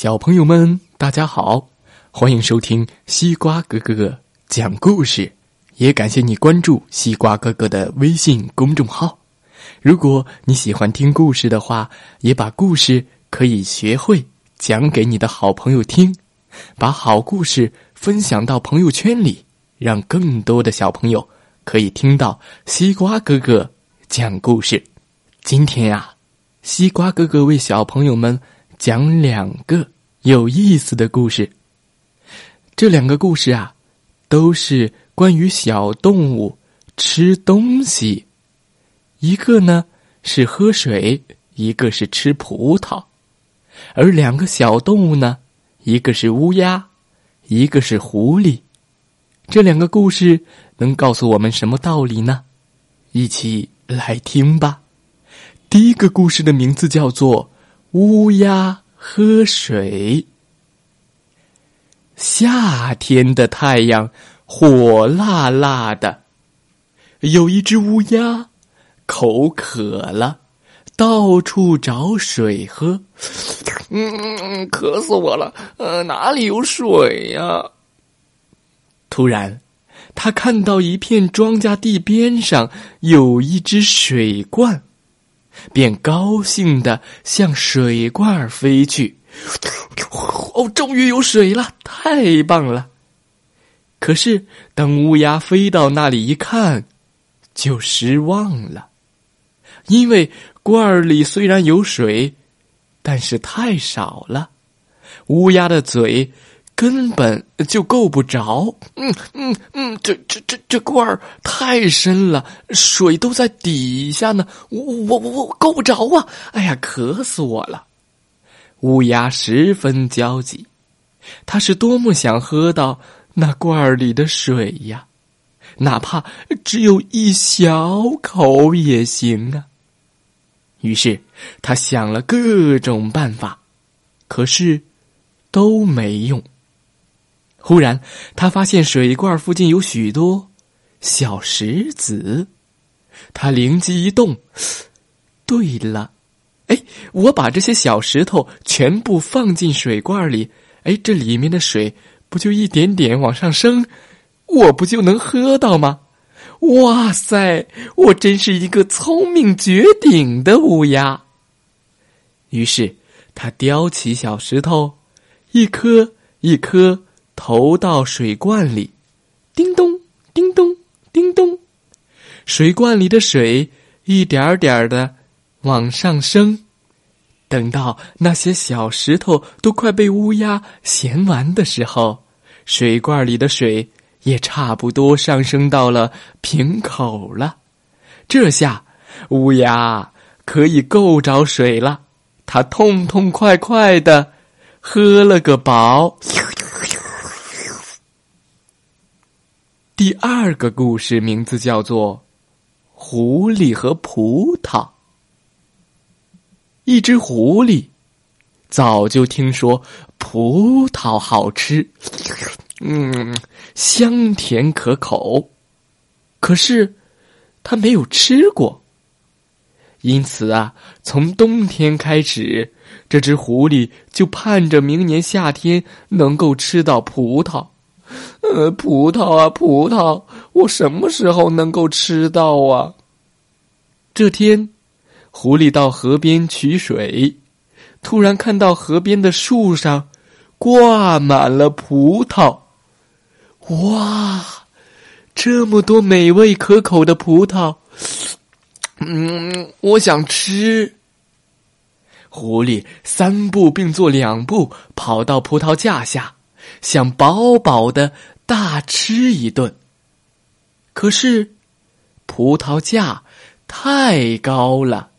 小朋友们，大家好，欢迎收听西瓜哥哥讲故事，也感谢你关注西瓜哥哥的微信公众号。如果你喜欢听故事的话，也把故事可以学会讲给你的好朋友听，把好故事分享到朋友圈里，让更多的小朋友可以听到西瓜哥哥讲故事。今天呀，西瓜哥哥为小朋友们。讲两个有意思的故事。这两个故事啊，都是关于小动物吃东西。一个呢是喝水，一个是吃葡萄。而两个小动物呢，一个是乌鸦，一个是狐狸。这两个故事能告诉我们什么道理呢？一起来听吧。第一个故事的名字叫做。乌鸦喝水。夏天的太阳火辣辣的，有一只乌鸦口渴了，到处找水喝。嗯，渴死我了！呃，哪里有水呀？突然，他看到一片庄稼地边上有一只水罐。便高兴的向水罐飞去。哦，终于有水了，太棒了！可是当乌鸦飞到那里一看，就失望了，因为罐儿里虽然有水，但是太少了。乌鸦的嘴。根本就够不着，嗯嗯嗯，这这这这罐儿太深了，水都在底下呢，我我我我够不着啊！哎呀，渴死我了！乌鸦十分焦急，他是多么想喝到那罐儿里的水呀，哪怕只有一小口也行啊。于是他想了各种办法，可是都没用。忽然，他发现水罐附近有许多小石子，他灵机一动，对了，哎，我把这些小石头全部放进水罐里，哎，这里面的水不就一点点往上升，我不就能喝到吗？哇塞，我真是一个聪明绝顶的乌鸦。于是，他叼起小石头，一颗一颗。投到水罐里，叮咚，叮咚，叮咚，水罐里的水一点点的往上升。等到那些小石头都快被乌鸦衔完的时候，水罐里的水也差不多上升到了瓶口了。这下，乌鸦可以够着水了。它痛痛快快的喝了个饱。第二个故事名字叫做《狐狸和葡萄》。一只狐狸早就听说葡萄好吃，嗯，香甜可口，可是它没有吃过。因此啊，从冬天开始，这只狐狸就盼着明年夏天能够吃到葡萄。呃，葡萄啊，葡萄，我什么时候能够吃到啊？这天，狐狸到河边取水，突然看到河边的树上挂满了葡萄。哇，这么多美味可口的葡萄，嗯，我想吃。狐狸三步并作两步跑到葡萄架下。想饱饱的大吃一顿，可是葡萄架太高了，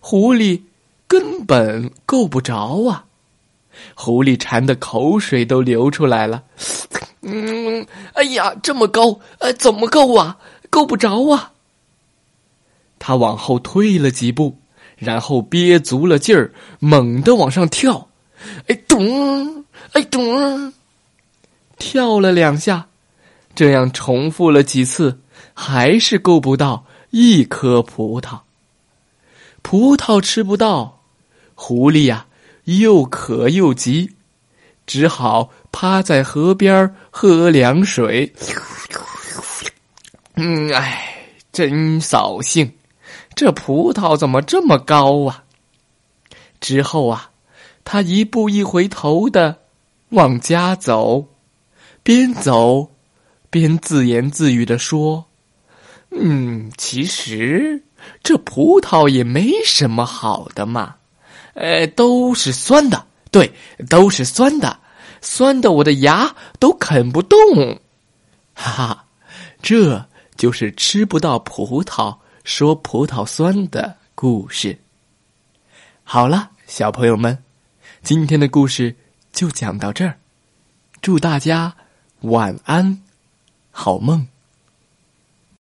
狐狸根本够不着啊！狐狸馋的口水都流出来了。嗯，哎呀，这么高，呃，怎么够啊？够不着啊！他往后退了几步，然后憋足了劲儿，猛地往上跳。哎咚，哎咚，跳了两下，这样重复了几次，还是够不到一颗葡萄。葡萄吃不到，狐狸呀，又渴又急，只好趴在河边喝凉水。嗯，哎，真扫兴，这葡萄怎么这么高啊？之后啊，他一步一回头的往家走，边走边自言自语的说：“嗯，其实。”这葡萄也没什么好的嘛，呃，都是酸的，对，都是酸的，酸的我的牙都啃不动，哈哈，这就是吃不到葡萄说葡萄酸的故事。好了，小朋友们，今天的故事就讲到这儿，祝大家晚安，好梦。